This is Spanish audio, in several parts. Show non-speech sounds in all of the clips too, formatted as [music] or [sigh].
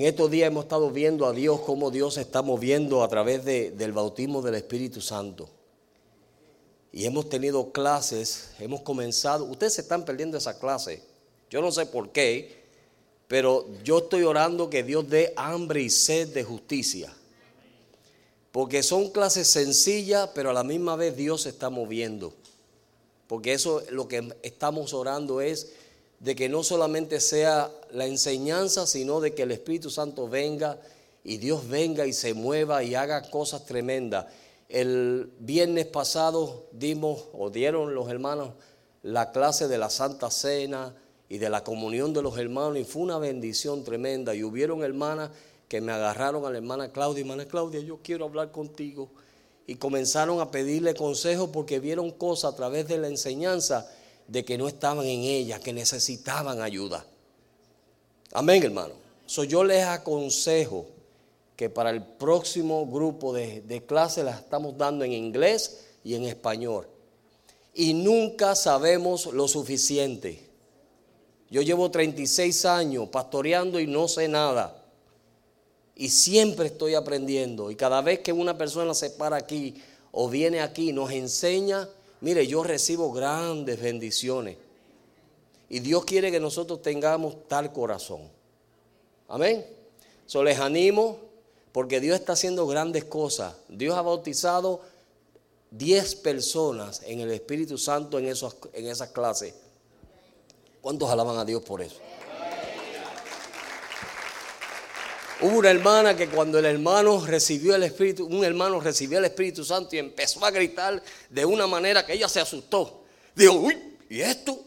En estos días hemos estado viendo a Dios cómo Dios se está moviendo a través de- del bautismo del Espíritu Santo. Y hemos tenido clases, hemos comenzado, ustedes se están perdiendo esa clase. Yo no sé por qué, pero yo estoy orando que Dios dé hambre y sed de justicia. Porque son clases sencillas, pero a la misma vez Dios se está moviendo. Porque eso lo que estamos orando es de que no solamente sea la enseñanza, sino de que el Espíritu Santo venga y Dios venga y se mueva y haga cosas tremendas. El viernes pasado dimos o dieron los hermanos la clase de la Santa Cena y de la comunión de los hermanos y fue una bendición tremenda. Y hubieron hermanas que me agarraron a la hermana Claudia, hermana Claudia, yo quiero hablar contigo. Y comenzaron a pedirle consejo porque vieron cosas a través de la enseñanza de que no estaban en ella, que necesitaban ayuda. Amén, hermano. So, yo les aconsejo que para el próximo grupo de, de clases las estamos dando en inglés y en español. Y nunca sabemos lo suficiente. Yo llevo 36 años pastoreando y no sé nada. Y siempre estoy aprendiendo. Y cada vez que una persona se para aquí o viene aquí nos enseña, mire, yo recibo grandes bendiciones. Y Dios quiere que nosotros tengamos tal corazón. Amén. So les animo porque Dios está haciendo grandes cosas. Dios ha bautizado 10 personas en el Espíritu Santo en, esos, en esas clases. ¿Cuántos alaban a Dios por eso? Hubo una hermana que cuando el hermano recibió el Espíritu, un hermano recibió el Espíritu Santo y empezó a gritar de una manera que ella se asustó. Dijo, uy, ¿y esto?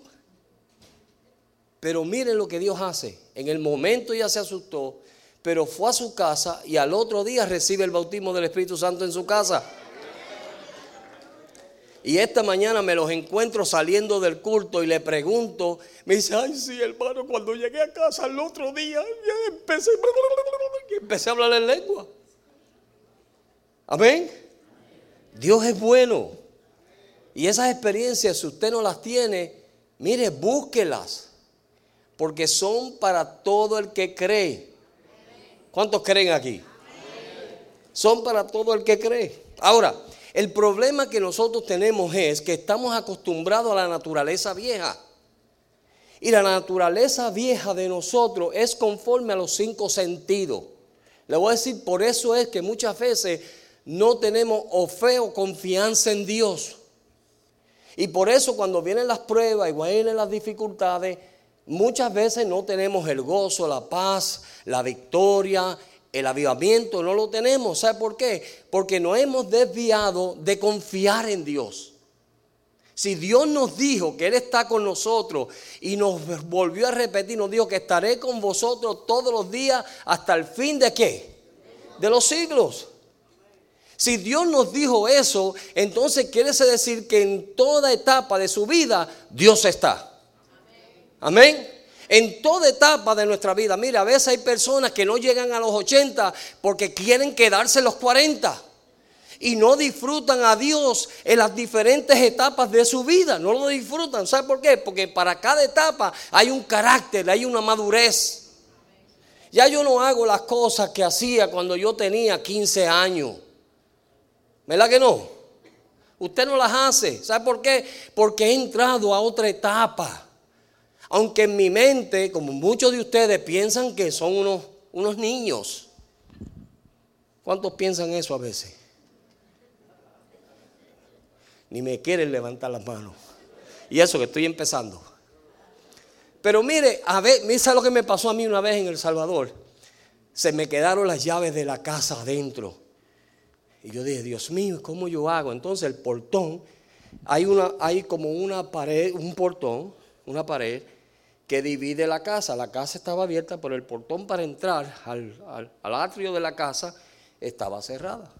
Pero miren lo que Dios hace. En el momento ella se asustó, pero fue a su casa y al otro día recibe el bautismo del Espíritu Santo en su casa. Y esta mañana me los encuentro saliendo del culto y le pregunto, me dice, ay sí hermano, cuando llegué a casa el otro día, ya empecé, empecé a hablar en lengua. Amén. Dios es bueno. Y esas experiencias, si usted no las tiene, mire, búsquelas. Porque son para todo el que cree. ¿Cuántos creen aquí? Son para todo el que cree. Ahora, el problema que nosotros tenemos es que estamos acostumbrados a la naturaleza vieja. Y la naturaleza vieja de nosotros es conforme a los cinco sentidos. Le voy a decir, por eso es que muchas veces no tenemos o fe o confianza en Dios. Y por eso cuando vienen las pruebas y vienen las dificultades, muchas veces no tenemos el gozo, la paz, la victoria, el avivamiento, no lo tenemos. ¿Sabe por qué? Porque nos hemos desviado de confiar en Dios. Si Dios nos dijo que Él está con nosotros y nos volvió a repetir, nos dijo que estaré con vosotros todos los días hasta el fin de qué? De los siglos. Si Dios nos dijo eso, entonces quiere decir que en toda etapa de su vida Dios está. Amén. En toda etapa de nuestra vida. Mira, a veces hay personas que no llegan a los 80 porque quieren quedarse los 40 y no disfrutan a Dios en las diferentes etapas de su vida. No lo disfrutan. ¿Sabe por qué? Porque para cada etapa hay un carácter, hay una madurez. Ya yo no hago las cosas que hacía cuando yo tenía 15 años. ¿Verdad que no? Usted no las hace. ¿Sabe por qué? Porque he entrado a otra etapa. Aunque en mi mente, como muchos de ustedes piensan que son unos, unos niños. ¿Cuántos piensan eso a veces? Ni me quieren levantar las manos. Y eso que estoy empezando. Pero mire, a ver, ¿sabe lo que me pasó a mí una vez en El Salvador? Se me quedaron las llaves de la casa adentro. Y yo dije, Dios mío, ¿cómo yo hago? Entonces el portón, hay, una, hay como una pared, un portón, una pared que divide la casa. La casa estaba abierta, pero el portón para entrar al, al, atrio de la casa estaba cerrada.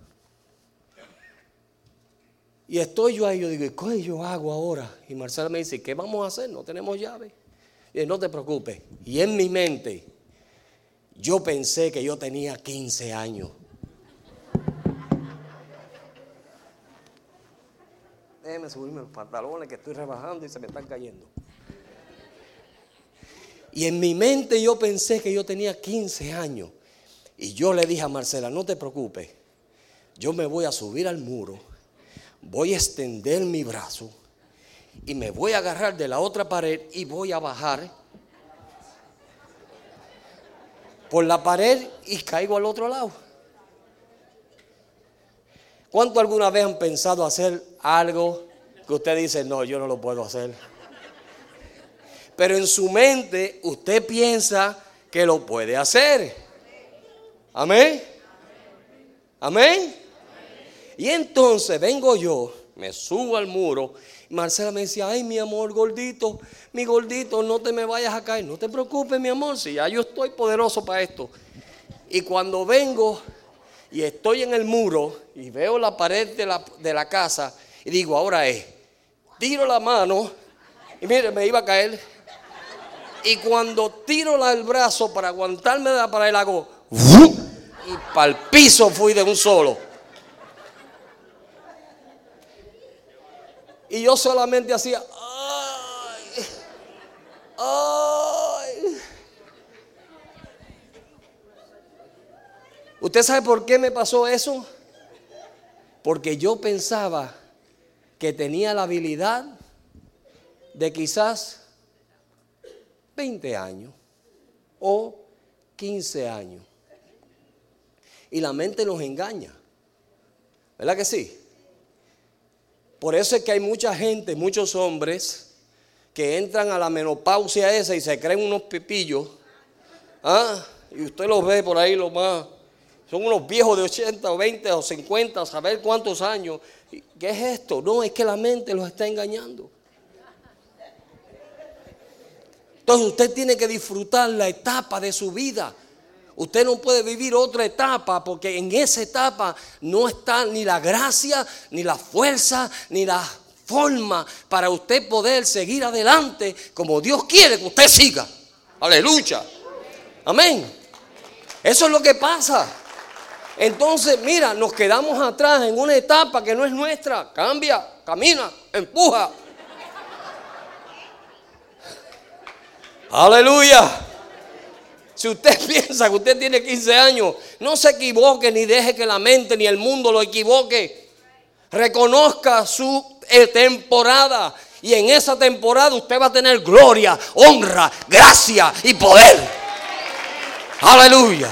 Y estoy yo ahí, yo digo, ¿qué yo hago ahora? Y Marcela me dice, ¿qué vamos a hacer? No tenemos llave. Y no te preocupes. Y en mi mente, yo pensé que yo tenía 15 años. Déjeme subirme los pantalones que estoy rebajando y se me están cayendo. Y en mi mente yo pensé que yo tenía 15 años. Y yo le dije a Marcela, no te preocupes, yo me voy a subir al muro, voy a extender mi brazo y me voy a agarrar de la otra pared y voy a bajar por la pared y caigo al otro lado. ¿Cuánto alguna vez han pensado hacer algo que usted dice, no, yo no lo puedo hacer? Pero en su mente usted piensa que lo puede hacer. Amén. Amén. Y entonces vengo yo, me subo al muro. Marcela me decía, ay, mi amor gordito, mi gordito, no te me vayas a caer. No te preocupes, mi amor, si ya yo estoy poderoso para esto. Y cuando vengo y estoy en el muro y veo la pared de la, de la casa y digo, ahora es, tiro la mano y mire, me iba a caer. Y cuando tiro el brazo para aguantarme de la pared, hago, y para el piso fui de un solo. Y yo solamente hacía, ay, ay. ¿Usted sabe por qué me pasó eso? Porque yo pensaba que tenía la habilidad de quizás 20 años o 15 años. Y la mente nos engaña. ¿Verdad que sí? Por eso es que hay mucha gente, muchos hombres, que entran a la menopausia esa y se creen unos pepillos. ¿Ah? Y usted los ve por ahí, lo más son unos viejos de 80 o 20 o 50, saber cuántos años. ¿Qué es esto? No, es que la mente los está engañando. Entonces usted tiene que disfrutar la etapa de su vida. Usted no puede vivir otra etapa porque en esa etapa no está ni la gracia, ni la fuerza, ni la forma para usted poder seguir adelante como Dios quiere que usted siga. Aleluya. Amén. Eso es lo que pasa. Entonces, mira, nos quedamos atrás en una etapa que no es nuestra. Cambia, camina, empuja. Aleluya. Si usted [laughs] piensa que usted tiene 15 años, no se equivoque ni deje que la mente ni el mundo lo equivoque. Reconozca su eh, temporada y en esa temporada usted va a tener gloria, honra, gracia y poder. Aleluya.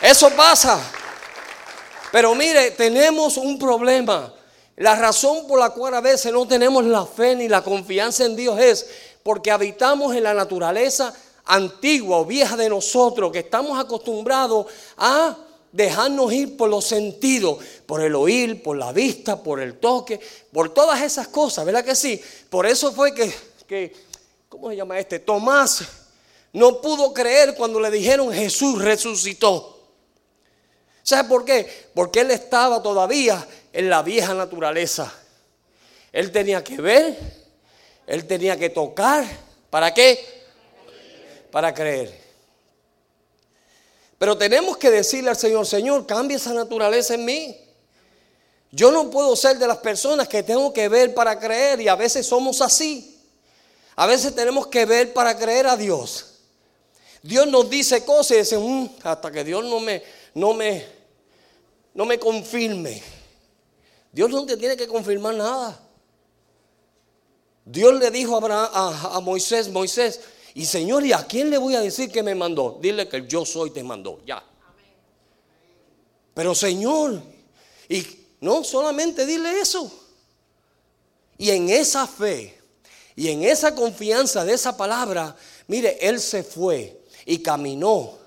Eso pasa. Pero mire, tenemos un problema. La razón por la cual a veces no tenemos la fe ni la confianza en Dios es porque habitamos en la naturaleza antigua o vieja de nosotros, que estamos acostumbrados a dejarnos ir por los sentidos, por el oír, por la vista, por el toque, por todas esas cosas, ¿verdad que sí? Por eso fue que, ¿cómo se llama este? Tomás no pudo creer cuando le dijeron Jesús resucitó. ¿Sabe por qué? Porque él estaba todavía en la vieja naturaleza. Él tenía que ver, él tenía que tocar. ¿Para qué? Para creer. Pero tenemos que decirle al Señor, Señor, cambia esa naturaleza en mí. Yo no puedo ser de las personas que tengo que ver para creer y a veces somos así. A veces tenemos que ver para creer a Dios. Dios nos dice cosas y dice, mm, hasta que Dios no me, no me, no me confirme. Dios no te tiene que confirmar nada. Dios le dijo a, Moisés, Moisés, y Señor, ¿y a quién le voy a decir que me mandó? Dile que yo soy te mandó, ya. Pero Señor, y no solamente dile eso. Y en esa fe y en esa confianza de esa palabra, mire, Él se fue y caminó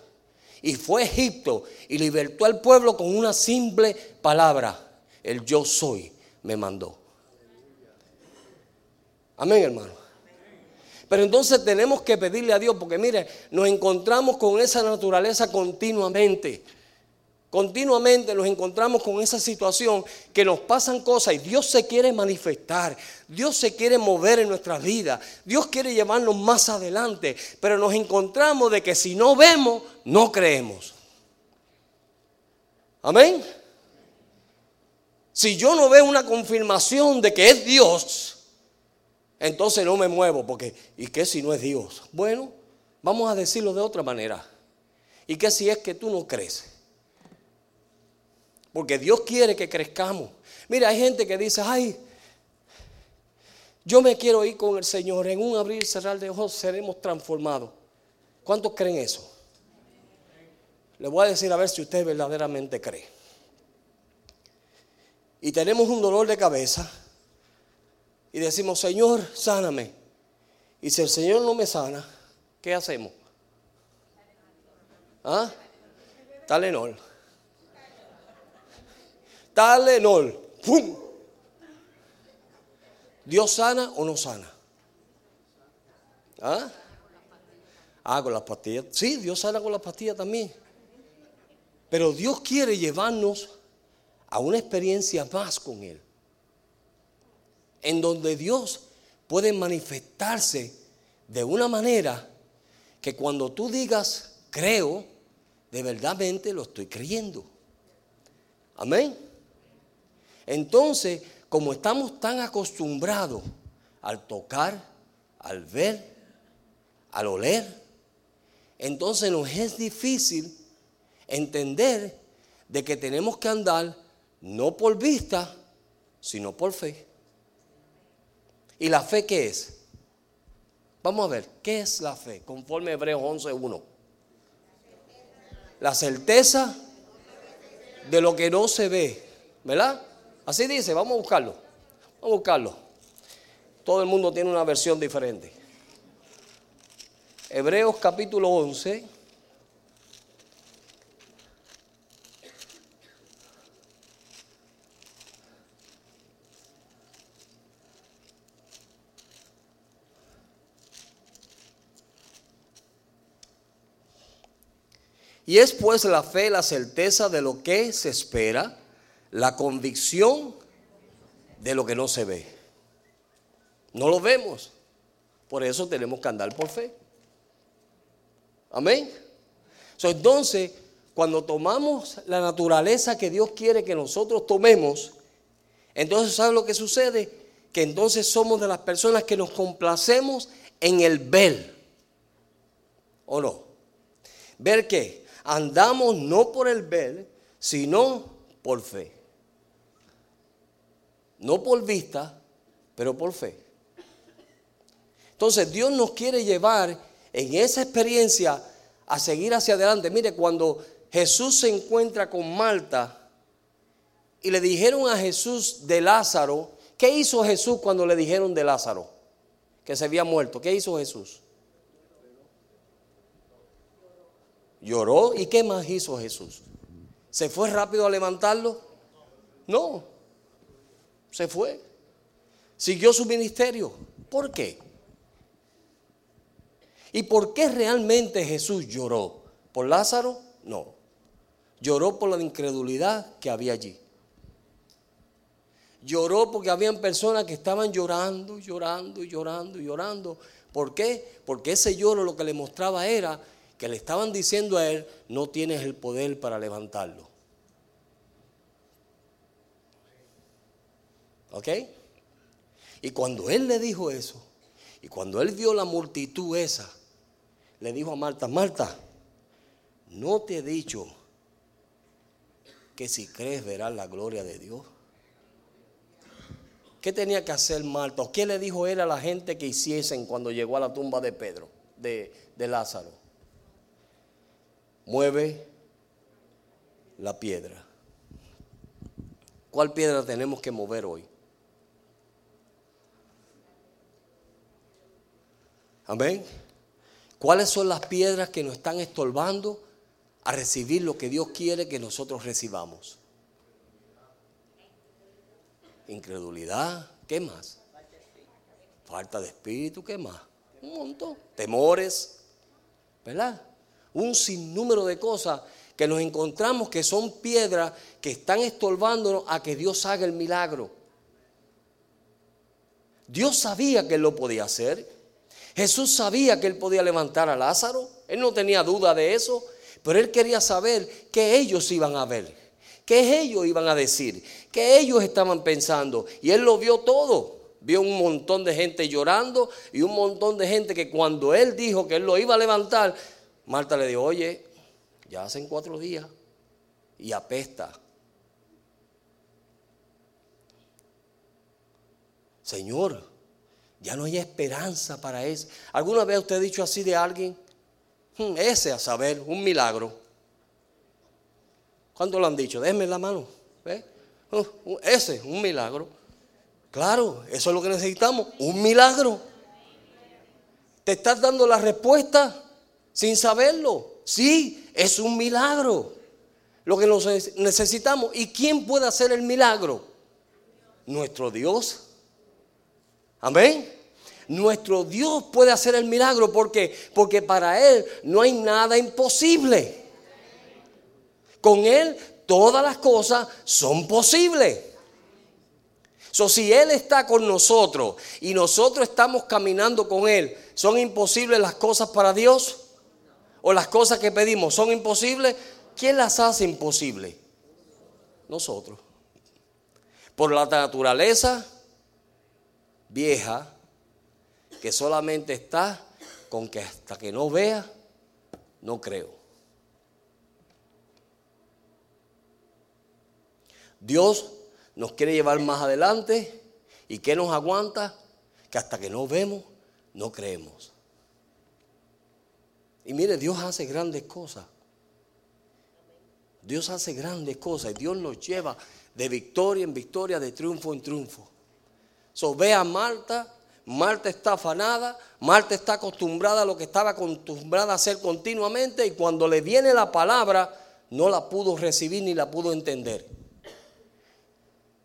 y fue a Egipto y libertó al pueblo con una simple palabra. El yo soy me mandó. Amén, hermano. Pero entonces tenemos que pedirle a Dios, porque mire, nos encontramos con esa naturaleza continuamente. Continuamente nos encontramos con esa situación que nos pasan cosas y Dios se quiere manifestar, Dios se quiere mover en nuestra vida, Dios quiere llevarnos más adelante, pero nos encontramos de que si no vemos, no creemos. Amén. Si yo no veo una confirmación de que es Dios, entonces no me muevo, porque ¿y qué si no es Dios? Bueno, vamos a decirlo de otra manera. ¿Y qué si es que tú no crees? Porque Dios quiere que crezcamos. Mira, hay gente que dice, ay, yo me quiero ir con el Señor. En un abrir y cerrar de ojos seremos transformados. ¿Cuántos creen eso? Le voy a decir a ver si usted verdaderamente cree. Y tenemos un dolor de cabeza. Y decimos, Señor, sáname. Y si el Señor no me sana, ¿qué hacemos? ¿Ah? Talenol. Talenol. ¡Pum! ¿Dios sana o no sana? ¿Ah? Ah, con las pastillas. Sí, Dios sana con las pastillas también. Pero Dios quiere llevarnos a una experiencia más con Él. En donde Dios puede manifestarse de una manera que cuando tú digas creo, de verdadmente lo estoy creyendo. Amén. Entonces, como estamos tan acostumbrados al tocar, al ver, al oler, entonces nos es difícil entender de que tenemos que andar no por vista, sino por fe. ¿Y la fe qué es? Vamos a ver, ¿qué es la fe? Conforme Hebreos 11.1. La certeza de lo que no se ve, ¿verdad? Así dice, vamos a buscarlo. Vamos a buscarlo. Todo el mundo tiene una versión diferente. Hebreos capítulo 11. Y es pues la fe la certeza de lo que se espera la convicción de lo que no se ve. No lo vemos. Por eso tenemos que andar por fe. Amén. entonces, cuando tomamos la naturaleza que Dios quiere que nosotros tomemos, entonces, ¿sabe lo que sucede? Que entonces somos de las personas que nos complacemos en el ver. ¿O no? ¿Ver qué? Andamos no por el ver, sino por fe. No por vista, pero por fe. Entonces Dios nos quiere llevar en esa experiencia a seguir hacia adelante. Mire, cuando Jesús se encuentra con Marta y le dijeron a Jesús de Lázaro, ¿qué hizo Jesús cuando le dijeron de Lázaro? Que se había muerto. ¿Qué hizo Jesús? Lloró. ¿Y qué más hizo Jesús? ¿Se fue rápido a levantarlo? No se fue. Siguió su ministerio. ¿Por qué? ¿Y por qué realmente Jesús lloró? ¿Por Lázaro? No. Lloró por la incredulidad que había allí. Lloró porque habían personas que estaban llorando, llorando, llorando, llorando. ¿Por qué? Porque ese lloro lo que le mostraba era que le estaban diciendo a él, no tienes el poder para levantarlo. ¿Ok? Y cuando él le dijo eso, y cuando él vio la multitud esa, le dijo a Marta, Marta, ¿no te he dicho que si crees verás la gloria de Dios? ¿Qué tenía que hacer Marta? ¿O qué le dijo él a la gente que hiciesen cuando llegó a la tumba de Pedro, de, de Lázaro? Mueve la piedra. ¿Cuál piedra tenemos que mover hoy? Amén. ¿Cuáles son las piedras que nos están estorbando a recibir lo que Dios quiere que nosotros recibamos? Incredulidad, ¿qué más? Falta de espíritu, ¿qué más? Un montón. Temores, ¿verdad? Un sinnúmero de cosas que nos encontramos que son piedras que están estorbándonos a que Dios haga el milagro. Dios sabía que Él lo podía hacer. Jesús sabía que Él podía levantar a Lázaro. Él no tenía duda de eso. Pero Él quería saber qué ellos iban a ver. Qué ellos iban a decir. Qué ellos estaban pensando. Y Él lo vio todo. Vio un montón de gente llorando y un montón de gente que cuando Él dijo que Él lo iba a levantar, Marta le dijo, oye, ya hacen cuatro días y apesta. Señor, ya no hay esperanza para eso. ¿Alguna vez usted ha dicho así de alguien? Hmm, ese a saber, un milagro. ¿Cuánto lo han dicho? Déjeme la mano. Uh, ese, un milagro. Claro, eso es lo que necesitamos, un milagro. ¿Te estás dando la respuesta sin saberlo? Sí, es un milagro. Lo que necesitamos. ¿Y quién puede hacer el milagro? Nuestro Dios. Amén. Nuestro Dios puede hacer el milagro porque porque para él no hay nada imposible. Con él todas las cosas son posibles. So, si Él está con nosotros y nosotros estamos caminando con Él, ¿son imposibles las cosas para Dios? ¿O las cosas que pedimos son imposibles? ¿Quién las hace imposibles? Nosotros. Por la naturaleza vieja que solamente está con que hasta que no vea, no creo. Dios nos quiere llevar más adelante y que nos aguanta que hasta que no vemos, no creemos. Y mire, Dios hace grandes cosas. Dios hace grandes cosas y Dios nos lleva de victoria en victoria, de triunfo en triunfo. So, ve a Marta, Marta está afanada, Marta está acostumbrada a lo que estaba acostumbrada a hacer continuamente y cuando le viene la palabra no la pudo recibir ni la pudo entender.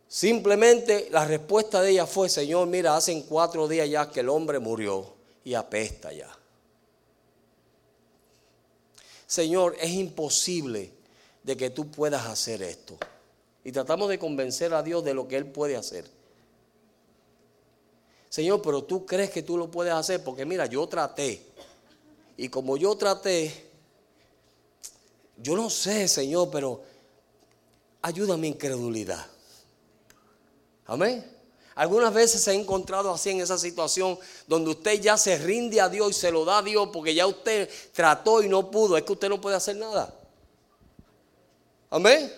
Simplemente la respuesta de ella fue, Señor, mira, hacen cuatro días ya que el hombre murió y apesta ya. Señor, es imposible de que tú puedas hacer esto. Y tratamos de convencer a Dios de lo que Él puede hacer. Señor, pero tú crees que tú lo puedes hacer porque mira, yo traté. Y como yo traté, yo no sé, Señor, pero ayuda a mi incredulidad. Amén. Algunas veces se ha encontrado así en esa situación donde usted ya se rinde a Dios y se lo da a Dios porque ya usted trató y no pudo. Es que usted no puede hacer nada. Amén.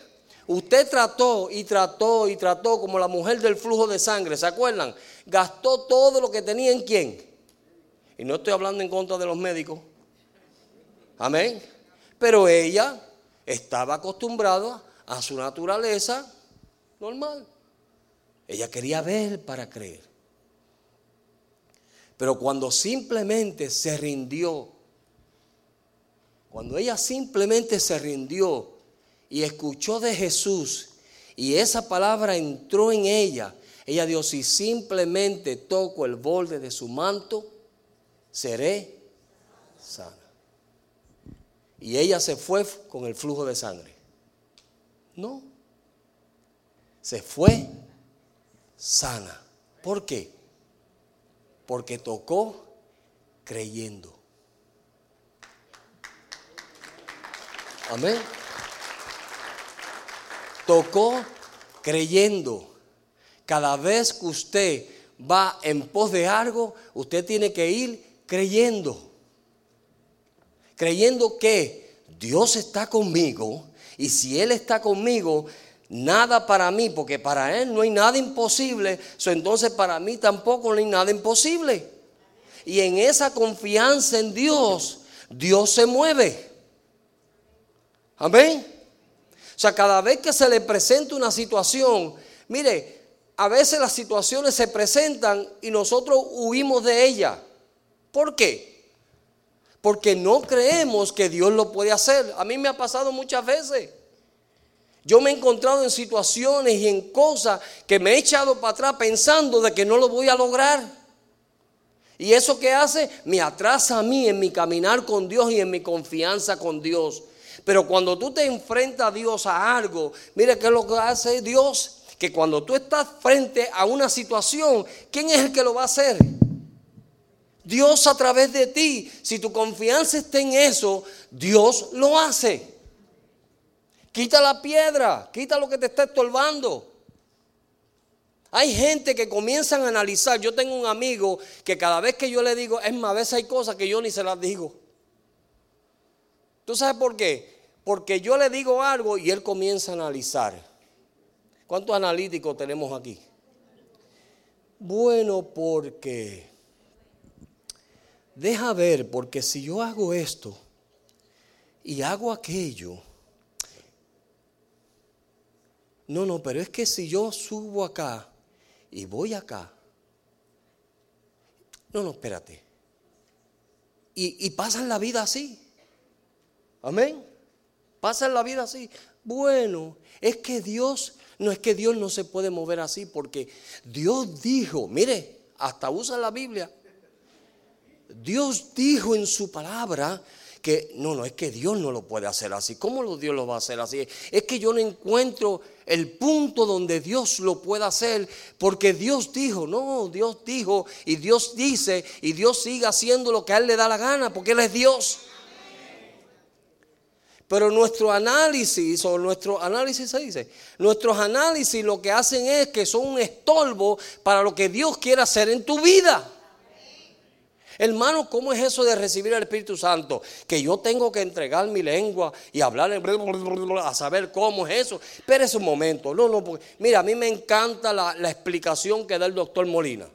Usted trató y trató y trató como la mujer del flujo de sangre, ¿se acuerdan? Gastó todo lo que tenía en quién. Y no estoy hablando en contra de los médicos. Amén. Pero ella estaba acostumbrada a su naturaleza normal. Ella quería ver para creer. Pero cuando simplemente se rindió, cuando ella simplemente se rindió y escuchó de Jesús y esa palabra entró en ella, ella dijo, si simplemente toco el borde de su manto, seré sana. Y ella se fue con el flujo de sangre. No. Se fue sana. ¿Por qué? Porque tocó creyendo. Amén tocó creyendo. Cada vez que usted va en pos de algo, usted tiene que ir creyendo. Creyendo que Dios está conmigo y si Él está conmigo, nada para mí, porque para Él no hay nada imposible, entonces para mí tampoco no hay nada imposible. Y en esa confianza en Dios, Dios se mueve. Amén. O sea, cada vez que se le presenta una situación, mire, a veces las situaciones se presentan y nosotros huimos de ella. ¿Por qué? Porque no creemos que Dios lo puede hacer. A mí me ha pasado muchas veces. Yo me he encontrado en situaciones y en cosas que me he echado para atrás pensando de que no lo voy a lograr. Y eso que hace me atrasa a mí en mi caminar con Dios y en mi confianza con Dios. Pero cuando tú te enfrentas a Dios a algo, mira qué es lo que hace Dios, que cuando tú estás frente a una situación, ¿quién es el que lo va a hacer? Dios a través de ti. Si tu confianza está en eso, Dios lo hace. Quita la piedra, quita lo que te está estorbando. Hay gente que comienzan a analizar. Yo tengo un amigo que cada vez que yo le digo, es más, a veces hay cosas que yo ni se las digo. ¿Tú sabes por qué? Porque yo le digo algo y él comienza a analizar. ¿Cuántos analíticos tenemos aquí? Bueno, porque deja ver, porque si yo hago esto y hago aquello, no, no, pero es que si yo subo acá y voy acá, no, no, espérate. Y, y pasan la vida así. Amén. Pasan la vida así. Bueno, es que Dios, no es que Dios no se puede mover así, porque Dios dijo, mire, hasta usa la Biblia, Dios dijo en su palabra que no, no, es que Dios no lo puede hacer así. ¿Cómo Dios lo va a hacer así? Es que yo no encuentro el punto donde Dios lo pueda hacer, porque Dios dijo, no, Dios dijo y Dios dice y Dios sigue haciendo lo que a Él le da la gana, porque Él es Dios. Pero nuestro análisis, o nuestro análisis se dice, nuestros análisis lo que hacen es que son un estorbo para lo que Dios quiere hacer en tu vida. Hermano, ¿cómo es eso de recibir el Espíritu Santo? Que yo tengo que entregar mi lengua y hablar a saber cómo es eso. Espérese un momento. No, no, mira, a mí me encanta la, explicación que da el doctor Molina.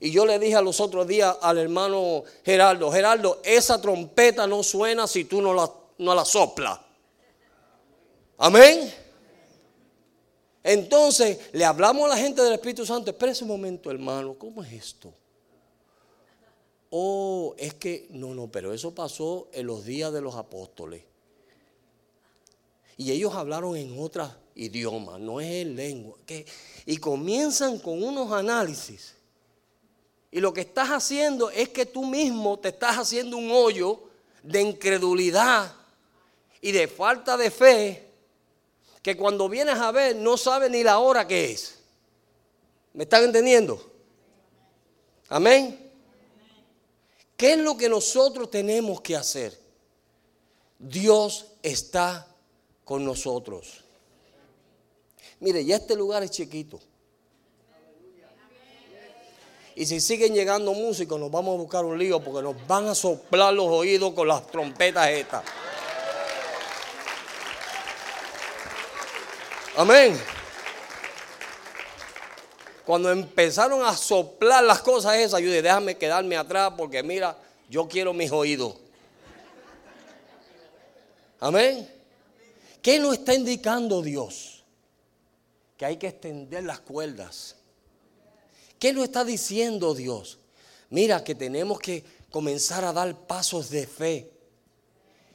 Y yo le dije a los otros días al hermano Gerardo, Gerardo, esa trompeta no suena si tú no la no la sopla. Amén. Entonces le hablamos a la gente del Espíritu Santo. Espera un momento, hermano. ¿Cómo es esto? Oh, es que no, no, pero eso pasó en los días de los apóstoles. Y ellos hablaron en otros idiomas, no es en lengua. y comienzan con unos análisis. Y lo que estás haciendo es que tú mismo te estás haciendo un hoyo de incredulidad y de falta de fe que cuando vienes a ver no sabe ni la hora que es. ¿Me están entendiendo? Amén. ¿Qué es lo que nosotros tenemos que hacer? Dios está con nosotros. Mire, ya este lugar es chiquito. Y si siguen llegando músicos, nos vamos a buscar un lío porque nos van a soplar los oídos con las trompetas estas. Amén. Cuando empezaron a soplar las cosas esas, yo dije, déjame quedarme atrás porque mira, yo quiero mis oídos. Amén. ¿Qué nos está indicando Dios? Que hay que extender las cuerdas. ¿Qué nos está diciendo Dios? Mira que tenemos que comenzar a dar pasos de fe.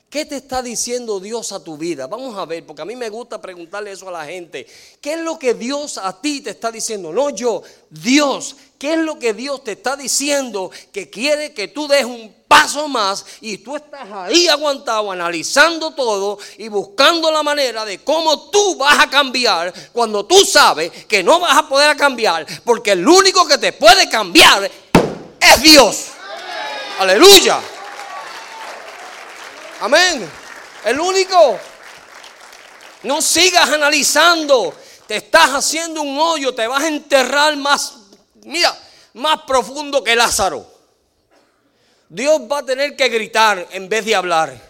¿Qué te está diciendo Dios a tu vida? Vamos a ver, porque a mí me gusta preguntarle eso a la gente. ¿Qué es lo que Dios a ti te está diciendo? No yo, Dios. ¿Qué es lo que Dios te está diciendo que quiere que tú des un paso más y tú estás ahí aguantado analizando todo y buscando la manera de cómo tú vas a cambiar cuando tú sabes que no vas a poder cambiar porque el único que te puede cambiar es Dios. Aleluya. Amén. El único. No sigas analizando. Te estás haciendo un hoyo, te vas a enterrar más, mira, más profundo que Lázaro. Dios va a tener que gritar en vez de hablar.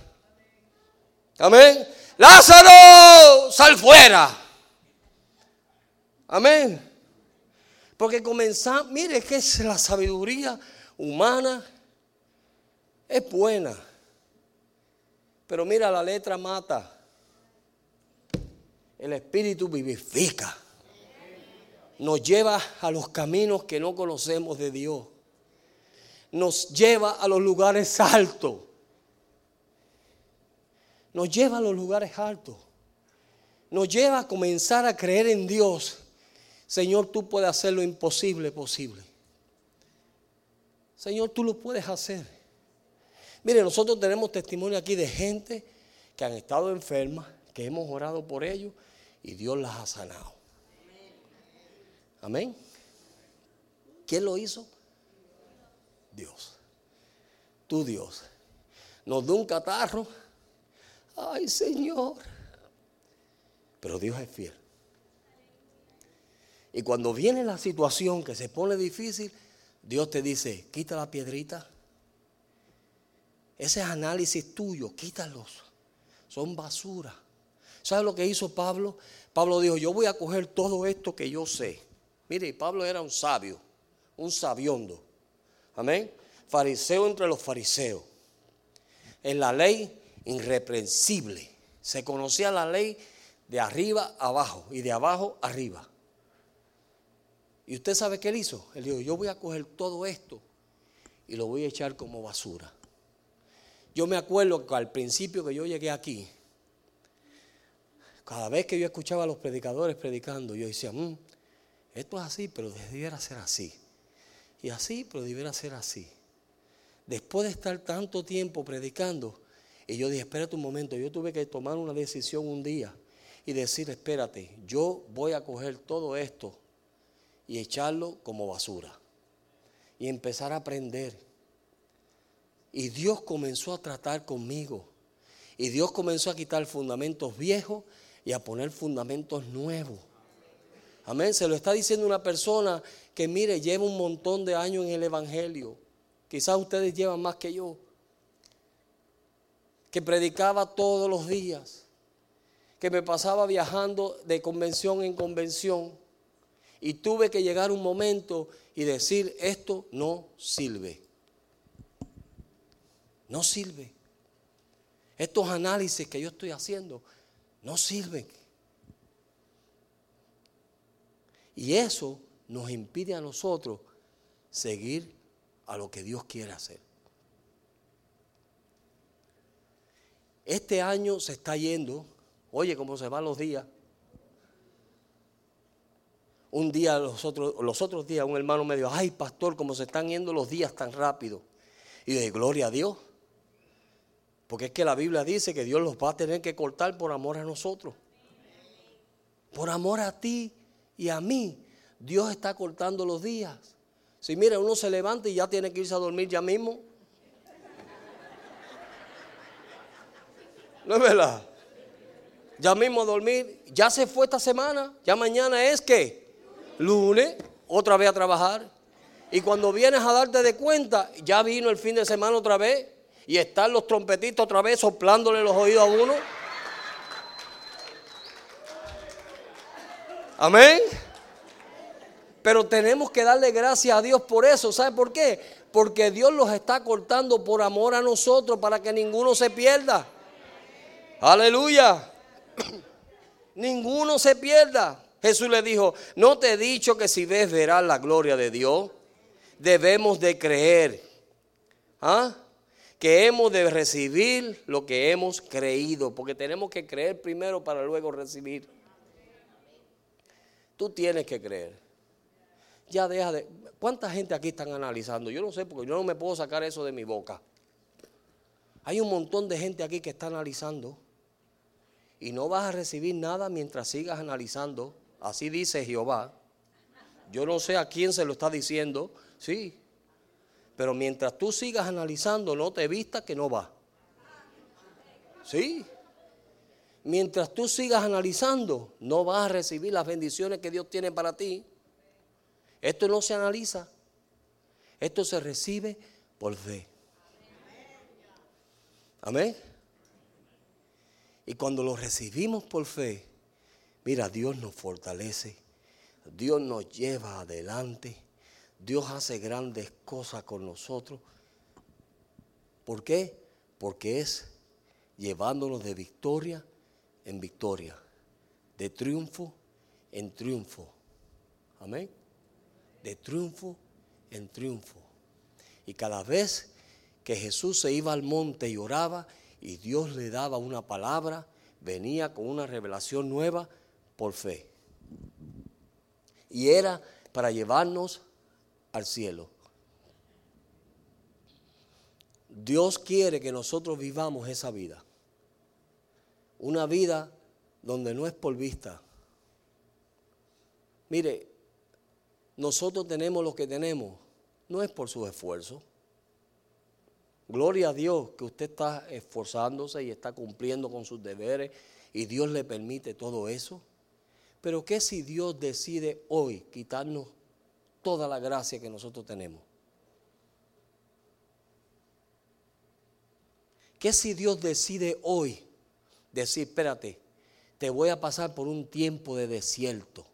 Amén. Lázaro, sal fuera. Amén. Porque comenzamos, mire que es la sabiduría humana es buena. Pero mira, la letra mata. El Espíritu vivifica. Nos lleva a los caminos que no conocemos de Dios. Nos lleva a los lugares altos. Nos lleva a los lugares altos. Nos lleva a comenzar a creer en Dios. Señor, tú puedes hacer lo imposible posible. Señor, tú lo puedes hacer. Mire, nosotros tenemos testimonio aquí de gente que han estado enfermas, que hemos orado por ellos y Dios las ha sanado. Amén. ¿Quién lo hizo? Dios. Tu Dios. Nos dio un catarro. Ay, Señor. Pero Dios es fiel. Y cuando viene la situación que se pone difícil, Dios te dice, quita la piedrita. Ese análisis tuyo, quítalos. Son basura. ¿Sabes lo que hizo Pablo? Pablo dijo, yo voy a coger todo esto que yo sé. Mire, Pablo era un sabio, un sabiondo. Amén. Fariseo entre los fariseos. En la ley irreprensible. Se conocía la ley de arriba abajo y de abajo arriba. ¿Y usted sabe qué él hizo? Él dijo, yo voy a coger todo esto y lo voy a echar como basura. Yo me acuerdo que al principio que yo llegué aquí, cada vez que yo escuchaba a los predicadores predicando, yo decía, mm, esto es así, pero debiera ser así. Y así, pero debiera ser así. Después de estar tanto tiempo predicando, y yo dije, espérate un momento, yo tuve que tomar una decisión un día y decir, espérate, yo voy a coger todo esto y echarlo como basura. Y empezar a aprender. Y Dios comenzó a tratar conmigo. Y Dios comenzó a quitar fundamentos viejos y a poner fundamentos nuevos. Amén. Se lo está diciendo una persona que, mire, lleva un montón de años en el Evangelio. Quizás ustedes llevan más que yo. Que predicaba todos los días. Que me pasaba viajando de convención en convención. Y tuve que llegar un momento y decir, esto no sirve. No sirve. Estos análisis que yo estoy haciendo no sirven. Y eso nos impide a nosotros seguir a lo que Dios quiere hacer. Este año se está yendo, oye cómo se van los días. Un día, los otros, los otros días, un hermano me dijo, ay pastor, cómo se están yendo los días tan rápido. Y dije, gloria a Dios. Porque es que la Biblia dice que Dios los va a tener que cortar por amor a nosotros. Por amor a ti y a mí, Dios está cortando los días. Si mira, uno se levanta y ya tiene que irse a dormir ya mismo. ¿No es verdad? Ya mismo a dormir. Ya se fue esta semana. Ya mañana es que lunes, otra vez a trabajar. Y cuando vienes a darte de cuenta, ya vino el fin de semana otra vez. Y están los trompetitos otra vez soplándole los oídos a uno. Amén. Pero tenemos que darle gracias a Dios por eso. ¿Sabe por qué? Porque Dios los está cortando por amor a nosotros para que ninguno se pierda. Aleluya. [clears throat] ninguno se pierda. Jesús le dijo, no te he dicho que si ves verás la gloria de Dios. Debemos de creer. ¿Ah? Que hemos de recibir lo que hemos creído. Porque tenemos que creer primero para luego recibir. Tú tienes que creer ya deja de... ¿Cuánta gente aquí están analizando? Yo no sé porque yo no me puedo sacar eso de mi boca. Hay un montón de gente aquí que está analizando y no vas a recibir nada mientras sigas analizando. Así dice Jehová. Yo no sé a quién se lo está diciendo, sí. Pero mientras tú sigas analizando, no te vistas que no va. Sí. Mientras tú sigas analizando, no vas a recibir las bendiciones que Dios tiene para ti. Esto no se analiza. Esto se recibe por fe. Amén. Y cuando lo recibimos por fe, mira, Dios nos fortalece. Dios nos lleva adelante. Dios hace grandes cosas con nosotros. ¿Por qué? Porque es llevándonos de victoria en victoria, de triunfo en triunfo. Amén de triunfo en triunfo. Y cada vez que Jesús se iba al monte y oraba y Dios le daba una palabra, venía con una revelación nueva por fe. Y era para llevarnos al cielo. Dios quiere que nosotros vivamos esa vida. una vida donde no es por vista. Mire, nosotros tenemos lo que tenemos, no es por su esfuerzo. Gloria a Dios que usted está esforzándose y está cumpliendo con sus deberes y Dios le permite todo eso. Pero ¿qué si Dios decide hoy quitarnos toda la gracia que nosotros tenemos? ¿Qué si Dios decide hoy decir, espérate, te voy a pasar por un tiempo de desierto?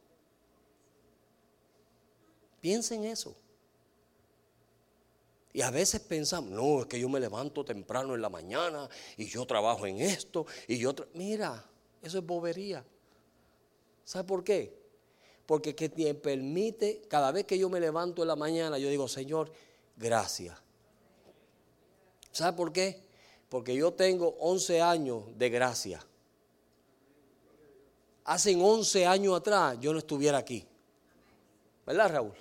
Piensen eso. Y a veces pensamos, no, es que yo me levanto temprano en la mañana y yo trabajo en esto y yo... Mira, eso es bobería. ¿Sabe por qué? Porque que te permite, cada vez que yo me levanto en la mañana, yo digo, Señor, gracias. ¿Sabe por qué? Porque yo tengo 11 años de gracia. Hace 11 años atrás yo no estuviera aquí. ¿Verdad, Raúl?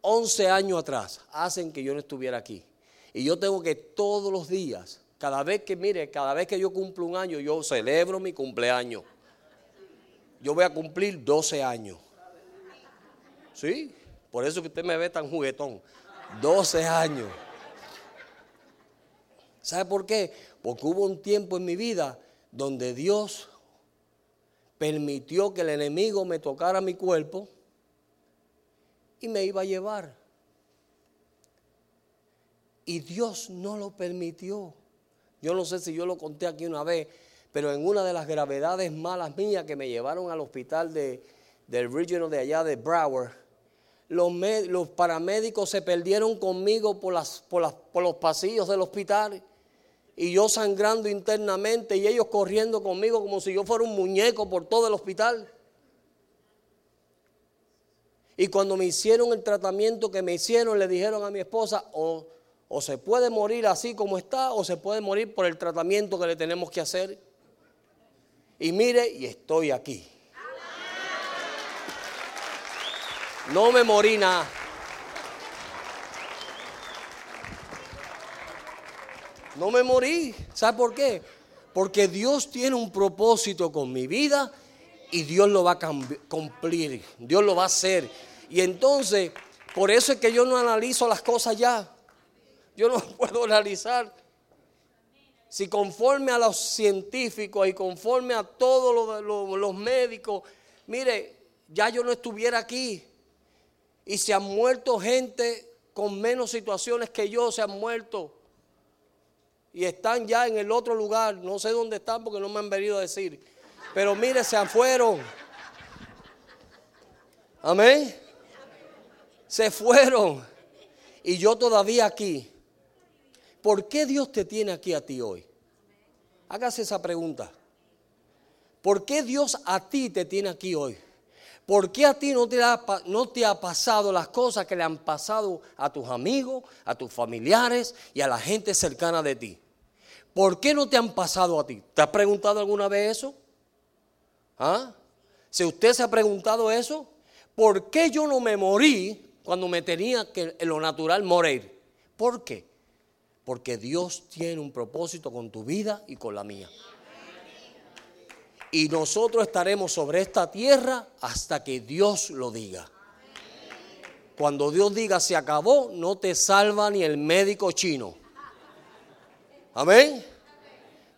11 años atrás hacen que yo no estuviera aquí. Y yo tengo que todos los días, cada vez que, mire, cada vez que yo cumplo un año, yo celebro mi cumpleaños. Yo voy a cumplir 12 años. ¿Sí? Por eso que usted me ve tan juguetón. 12 años. ¿Sabe por qué? Porque hubo un tiempo en mi vida donde Dios permitió que el enemigo me tocara mi cuerpo y me iba a llevar. Y Dios no lo permitió. Yo no sé si yo lo conté aquí una vez, pero en una de las gravedades malas mías que me llevaron al hospital de, del regional de allá de Broward, los, paramédicos se perdieron conmigo por, los pasillos del hospital y yo sangrando internamente y ellos corriendo conmigo como si yo fuera un muñeco por todo el hospital. Y cuando me hicieron el tratamiento que me hicieron, le dijeron a mi esposa, o se puede morir así como está, o se puede morir por el tratamiento que le tenemos que hacer. Y mire, y estoy aquí. No me morí nada. No me morí. ¿Sabe por qué? Porque Dios tiene un propósito con mi vida y Dios lo va a cumplir. Dios lo va a hacer. Y entonces, por eso es que yo no analizo las cosas ya. Yo no [laughs] puedo analizar. Si conforme a los científicos y conforme a todos los, médicos, mire, ya yo no estuviera aquí. Y se han muerto gente con menos situaciones que yo, se han muerto. Y están ya en el otro lugar. No sé dónde están porque no me han venido a decir. Pero mire, se fueron. Amén se fueron y yo todavía aquí. ¿Por qué Dios te tiene aquí a ti hoy? Hágase esa pregunta. ¿Por qué Dios a ti te tiene aquí hoy? ¿Por qué a ti no te, ha, pasado las cosas que le han pasado a tus amigos, a tus familiares y a la gente cercana de ti? ¿Por qué no te han pasado a ti? ¿Te has preguntado alguna vez eso? ¿Ah? Si usted se ha preguntado eso, ¿por qué yo no me morí cuando me tenía que en lo natural morir. ¿Por qué? Porque Dios tiene un propósito con tu vida y con la mía. Y nosotros estaremos sobre esta tierra hasta que Dios lo diga. Cuando Dios diga se acabó, no te salva ni el médico chino. Amén.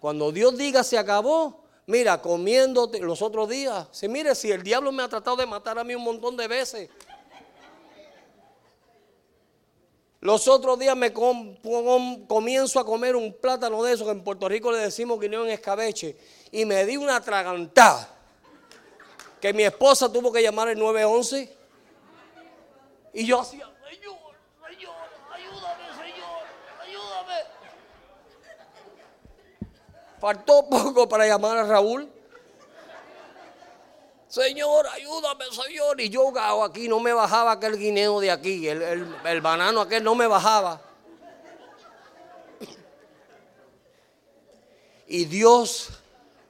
Cuando Dios diga se acabó, mira, comiéndote los otros días. Si mire, si el diablo me ha tratado de matar a mí un montón de veces, Los otros días me comienzo a comer un plátano de esos que en Puerto Rico le decimos guineo en escabeche y me di una tragantada que mi esposa tuvo que llamar el 911 y yo hacía, Señor, Señor, ayúdame, Señor, ayúdame. Faltó poco para llamar a Raúl. Señor, ayúdame, Señor. Y yo aquí no me bajaba aquel guineo de aquí, el, el banano aquel no me bajaba. Y Dios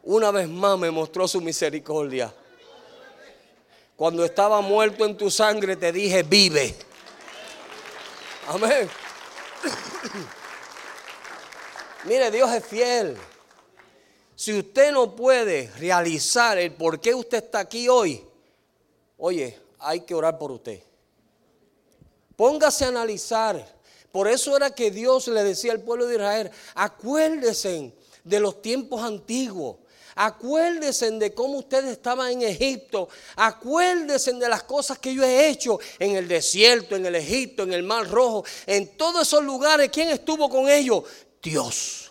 una vez más me mostró su misericordia. Cuando estaba muerto en tu sangre te dije, vive. Amén. [coughs] Mire, Dios es fiel. Si usted no puede realizar el por qué usted está aquí hoy, oye, hay que orar por usted. Póngase a analizar. Por eso era que Dios le decía al pueblo de Israel, acuérdense de los tiempos antiguos. Acuérdense de cómo ustedes estaban en Egipto. Acuérdense de las cosas que yo he hecho en el desierto, en el Egipto, en el Mar Rojo, en todos esos lugares. ¿Quién estuvo con ellos? Dios.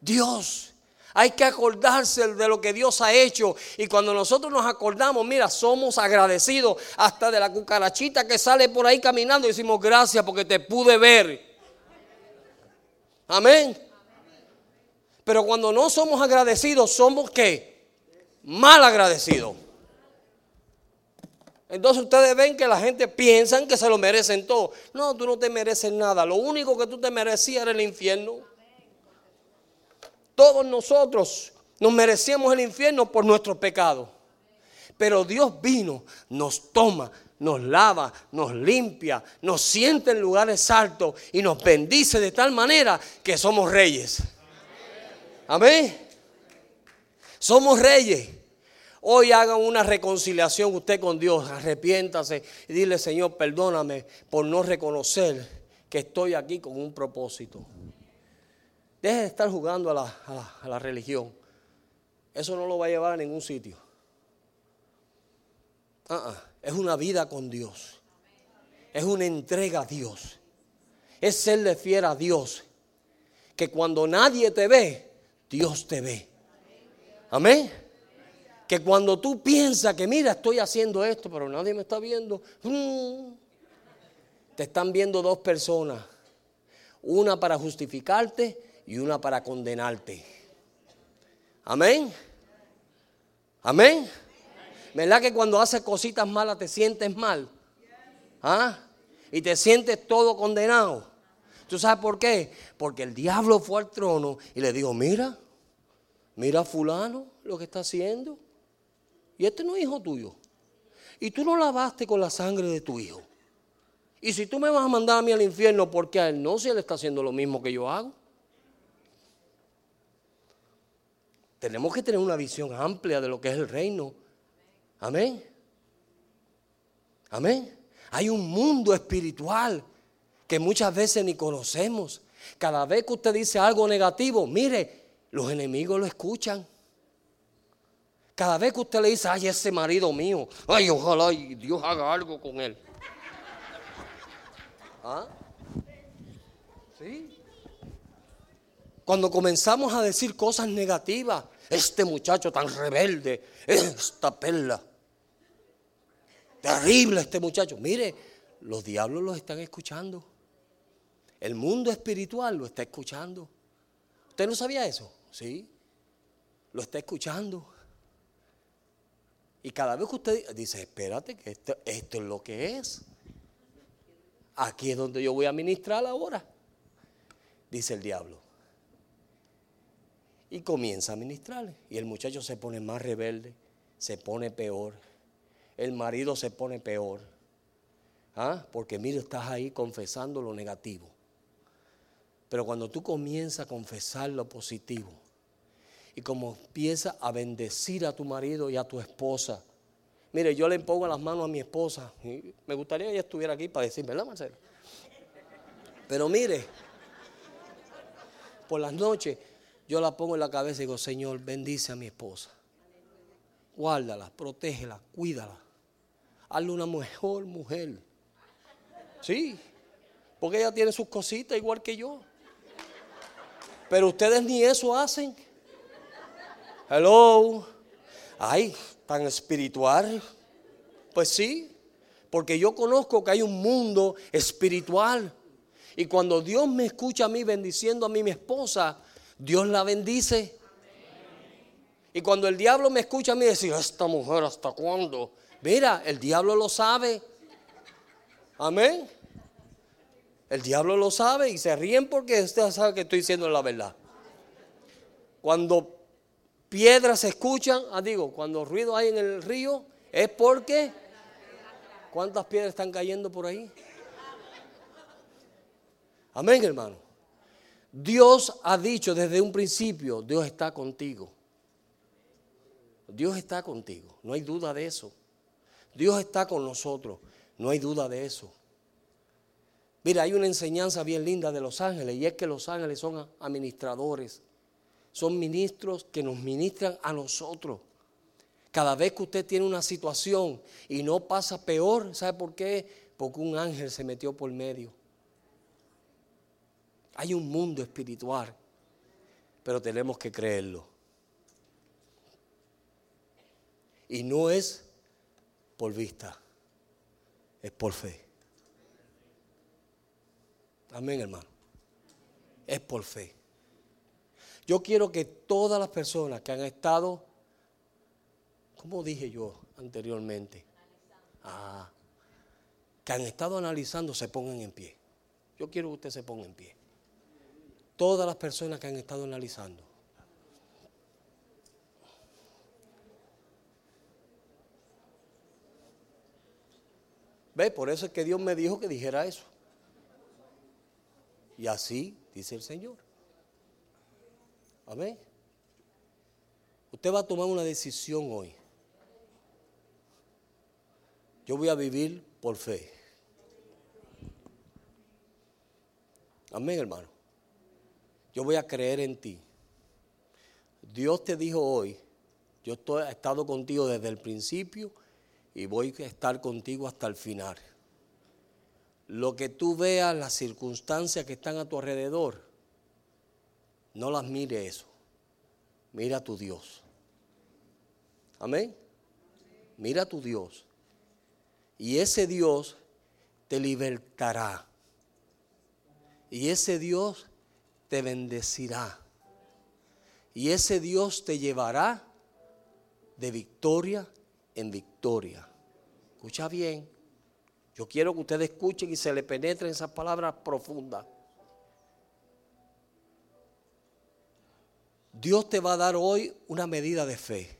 Dios. Hay que acordarse de lo que Dios ha hecho. Y cuando nosotros nos acordamos, mira, somos agradecidos hasta de la cucarachita que sale por ahí caminando. Y decimos, gracias porque te pude ver. Amén. Pero cuando no somos agradecidos, somos qué? Mal agradecidos. Entonces ustedes ven que la gente piensa que se lo merecen todo. No, tú no te mereces nada. Lo único que tú te merecías era el infierno. Todos nosotros nos merecíamos el infierno por nuestros pecados. Pero Dios vino, nos toma, nos lava, nos limpia, nos siente en lugares altos y nos bendice de tal manera que somos reyes. Amén. Somos reyes. Hoy hagan una reconciliación usted con Dios, arrepiéntase y dile, Señor, perdóname por no reconocer que estoy aquí con un propósito. Deje de estar jugando a la, religión. Eso no lo va a llevar a ningún sitio. Ah. Es una vida con Dios. Es una entrega a Dios. Es serle fiel a Dios. Que cuando nadie te ve, Dios te ve. Amén. Que cuando tú piensas que mira, estoy haciendo esto, pero nadie me está viendo, mm, te están viendo dos personas. Una para justificarte y una para condenarte. Amén. Amén. ¿Verdad que cuando haces cositas malas te sientes mal? ¿Ah? Y te sientes todo condenado. ¿Tú sabes por qué? Porque el diablo fue al trono y le dijo, mira, mira fulano lo que está haciendo. Y este no es hijo tuyo. Y tú no lavaste con la sangre de tu hijo. Y si tú me vas a mandar a mí al infierno, porque a él no, si él está haciendo lo mismo que yo hago. Tenemos que tener una visión amplia de lo que es el reino. Amén. Amén. Hay un mundo espiritual que muchas veces ni conocemos. Cada vez que usted dice algo negativo, mire, los enemigos lo escuchan. Cada vez que usted le dice, ay, ese marido mío, ay, ojalá Dios haga algo con él. ¿Ah? ¿Sí? Cuando comenzamos a decir cosas negativas, este muchacho tan rebelde, esta perla, terrible este muchacho. Mire, los diablos los están escuchando. El mundo espiritual lo está escuchando. ¿Usted no sabía eso? Sí. Lo está escuchando. Y cada vez que usted dice, espérate, que esto, esto es lo que es. Aquí es donde yo voy a ministrar ahora. Dice el diablo. Y comienza a ministrarle. Y el muchacho se pone más rebelde, se pone peor. El marido se pone peor. ¿Ah? Porque mire, estás ahí confesando lo negativo. Pero cuando tú comienzas a confesar lo positivo y como empiezas a bendecir a tu marido y a tu esposa, mire, yo le pongo las manos a mi esposa. Me gustaría que ella estuviera aquí para decir, ¿verdad, Marcelo? Pero mire, por las noches yo la pongo en la cabeza y digo, Señor, bendice a mi esposa. Guárdala, protégela, cuídala. Hazle una mejor mujer. Sí, porque ella tiene sus cositas igual que yo. Pero ustedes ni eso hacen. Hello. Ay, tan espiritual. Pues sí, porque yo conozco que hay un mundo espiritual. Y cuando Dios me escucha a mí bendiciendo a mí, mi esposa, Dios la bendice. Y cuando el diablo me escucha a mí decir, esta mujer hasta cuándo? Mira, el diablo lo sabe. Amén. El diablo lo sabe y se ríen porque usted sabe que estoy diciendo la verdad. Cuando piedras se escuchan, ah, digo, cuando ruido hay en el río, es porque ¿cuántas piedras están cayendo por ahí? Amén, hermano. Dios ha dicho desde un principio, Dios está contigo. Dios está contigo, no hay duda de eso. Dios está con nosotros, no hay duda de eso. Mira, hay una enseñanza bien linda de los ángeles y es que los ángeles son administradores, son ministros que nos ministran a nosotros. Cada vez que usted tiene una situación y no pasa peor, ¿sabe por qué? Porque un ángel se metió por medio. Hay un mundo espiritual, pero tenemos que creerlo. Y no es por vista, es por fe. Amén, hermano. Es por fe. Yo quiero que todas las personas que han estado, como dije yo anteriormente, ah, que han estado analizando se pongan en pie. Yo quiero que usted se ponga en pie. Todas las personas que han estado analizando. ¿Ve? Por eso es que Dios me dijo que dijera eso. Y así dice el Señor. Amén. Usted va a tomar una decisión hoy. Yo voy a vivir por fe. Amén, hermano. Yo voy a creer en ti. Dios te dijo hoy, yo he estado contigo desde el principio y voy a estar contigo hasta el final. Lo que tú veas, las circunstancias que están a tu alrededor, no las mire eso. Mira a tu Dios. Amén. Mira a tu Dios. Y ese Dios te libertará. Y ese Dios te bendecirá. Y ese Dios te llevará de victoria en victoria. Escucha bien. Yo quiero que ustedes escuchen y se le penetren esas palabras profundas. Dios te va a dar hoy una medida de fe.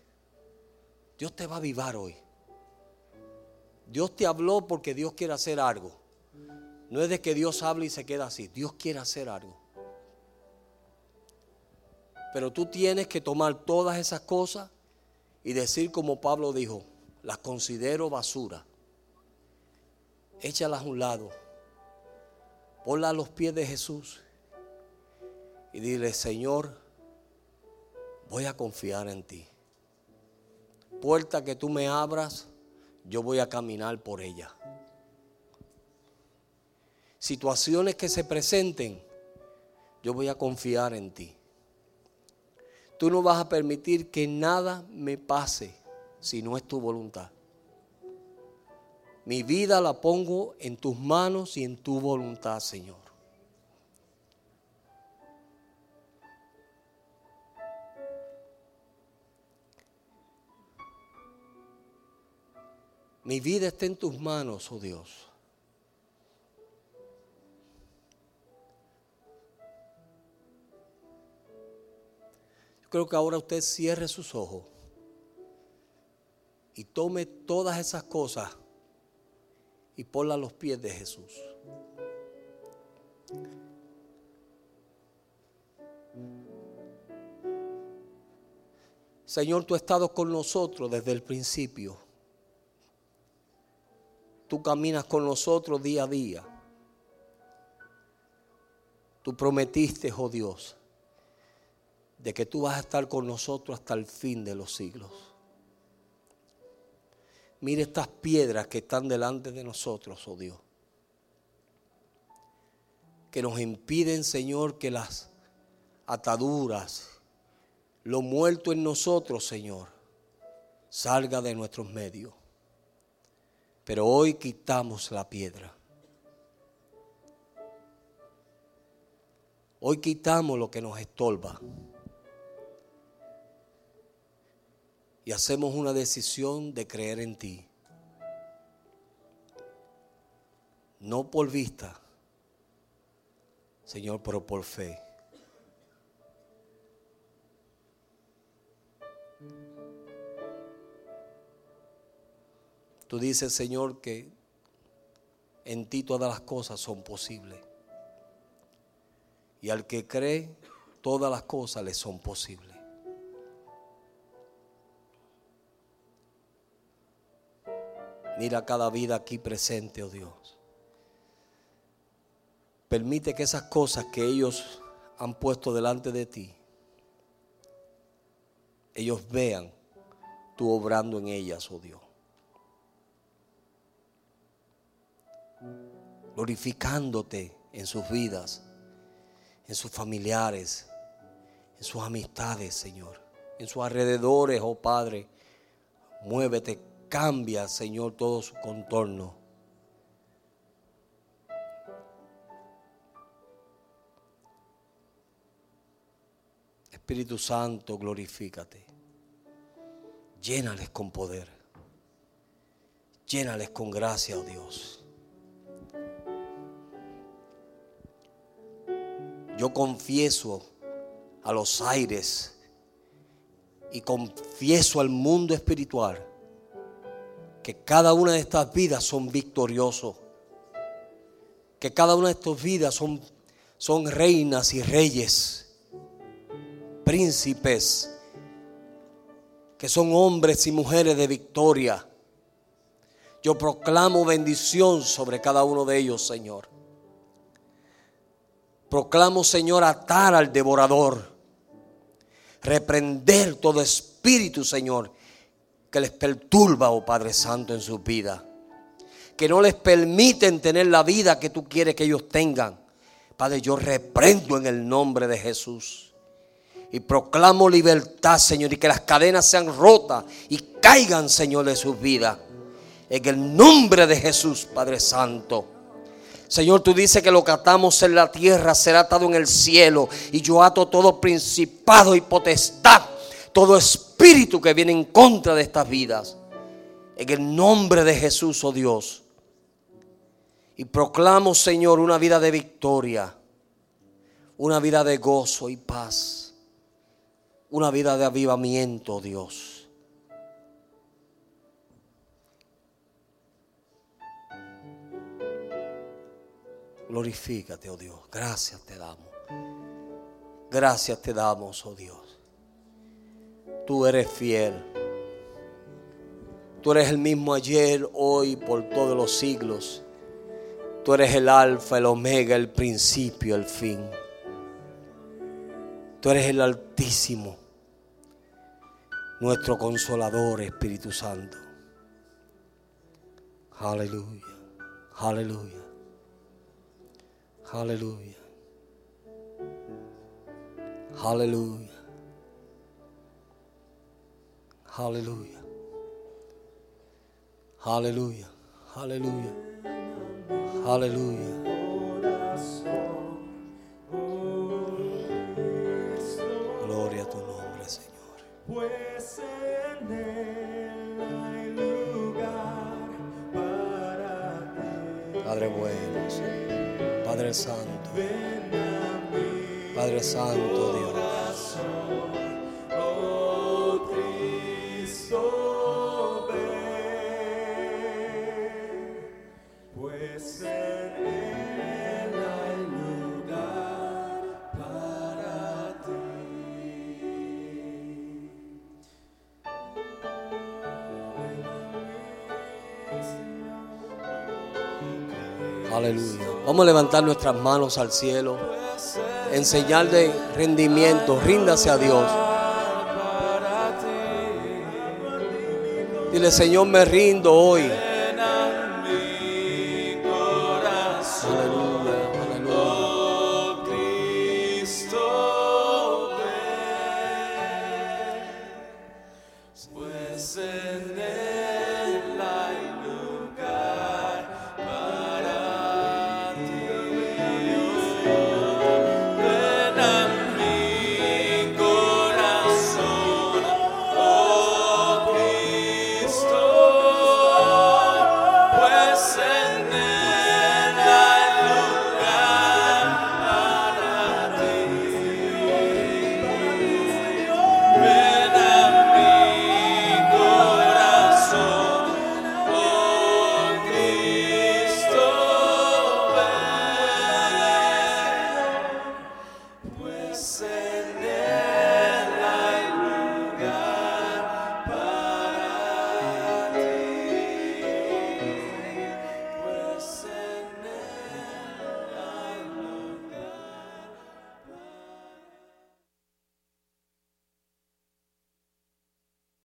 Dios te va a avivar hoy. Dios te habló porque Dios quiere hacer algo. No es de que Dios hable y se queda así. Dios quiere hacer algo. Pero tú tienes que tomar todas esas cosas y decir como Pablo dijo, las considero basura. Échalas a un lado. Ponlas a los pies de Jesús. Y dile, Señor, voy a confiar en ti. Puerta que tú me abras, yo voy a caminar por ella. Situaciones que se presenten, yo voy a confiar en ti. Tú no vas a permitir que nada me pase si no es tu voluntad. Mi vida la pongo en tus manos y en tu voluntad, Señor. Mi vida está en tus manos, oh Dios. Creo que ahora usted cierre sus ojos y tome todas esas cosas y ponla a los pies de Jesús. Señor, tú has estado con nosotros desde el principio. Tú caminas con nosotros día a día. Tú prometiste, oh Dios, de que tú vas a estar con nosotros hasta el fin de los siglos. Mire estas piedras que están delante de nosotros, oh Dios. Que nos impiden, Señor, que las ataduras, lo muerto en nosotros, Señor, salga de nuestros medios. Pero hoy quitamos la piedra. Hoy quitamos lo que nos estorba. Y hacemos una decisión de creer en ti. No por vista, Señor, pero por fe. Tú dices, Señor, que en ti todas las cosas son posibles. Y al que cree, todas las cosas le son posibles. Mira cada vida aquí presente, oh Dios. Permite que esas cosas que ellos han puesto delante de ti, ellos vean tú obrando en ellas, oh Dios. Glorificándote en sus vidas, en sus familiares, en sus amistades, Señor, en sus alrededores, oh Padre. Muévete Cambia, Señor, todo su contorno. Espíritu Santo, glorifícate. Llénales con poder. Llénales con gracia, oh Dios. Yo confieso a los aires y confieso al mundo espiritual que cada una de estas vidas son victoriosos, que cada una de estas vidas son, son reinas y reyes, príncipes, que son hombres y mujeres de victoria. Yo proclamo bendición sobre cada uno de ellos, Señor. Proclamo, Señor, atar al devorador. Reprender todo espíritu, Señor, que les perturba, oh Padre Santo, en su vida. Que no les permiten tener la vida que tú quieres que ellos tengan. Padre, yo reprendo en el nombre de Jesús. Y proclamo libertad, Señor, y que las cadenas sean rotas y caigan, Señor, de sus vidas. En el nombre de Jesús, Padre Santo. Señor, tú dices que lo que atamos en la tierra será atado en el cielo. Y yo ato todo principado y potestad todo espíritu que viene en contra de estas vidas. En el nombre de Jesús, oh Dios. Y proclamo, Señor, una vida de victoria, una vida de gozo y paz, una vida de avivamiento, oh Dios. Glorifícate, oh Dios. Gracias te damos. Gracias te damos, oh Dios tú eres fiel. Tú eres el mismo ayer, hoy, por todos los siglos. Tú eres el alfa, el omega, el principio, el fin. Tú eres el altísimo, nuestro consolador, Espíritu Santo. Aleluya, aleluya, aleluya, aleluya. Aleluya. Aleluya. Aleluya. Aleluya. Gloria a tu nombre, Señor. Pues en él hay lugar para ti. Padre bueno, Padre Santo. Padre Santo, Dios. Aleluya. Vamos a levantar nuestras manos al cielo en señal de rendimiento. Ríndase a Dios. Dile, Señor, me rindo hoy.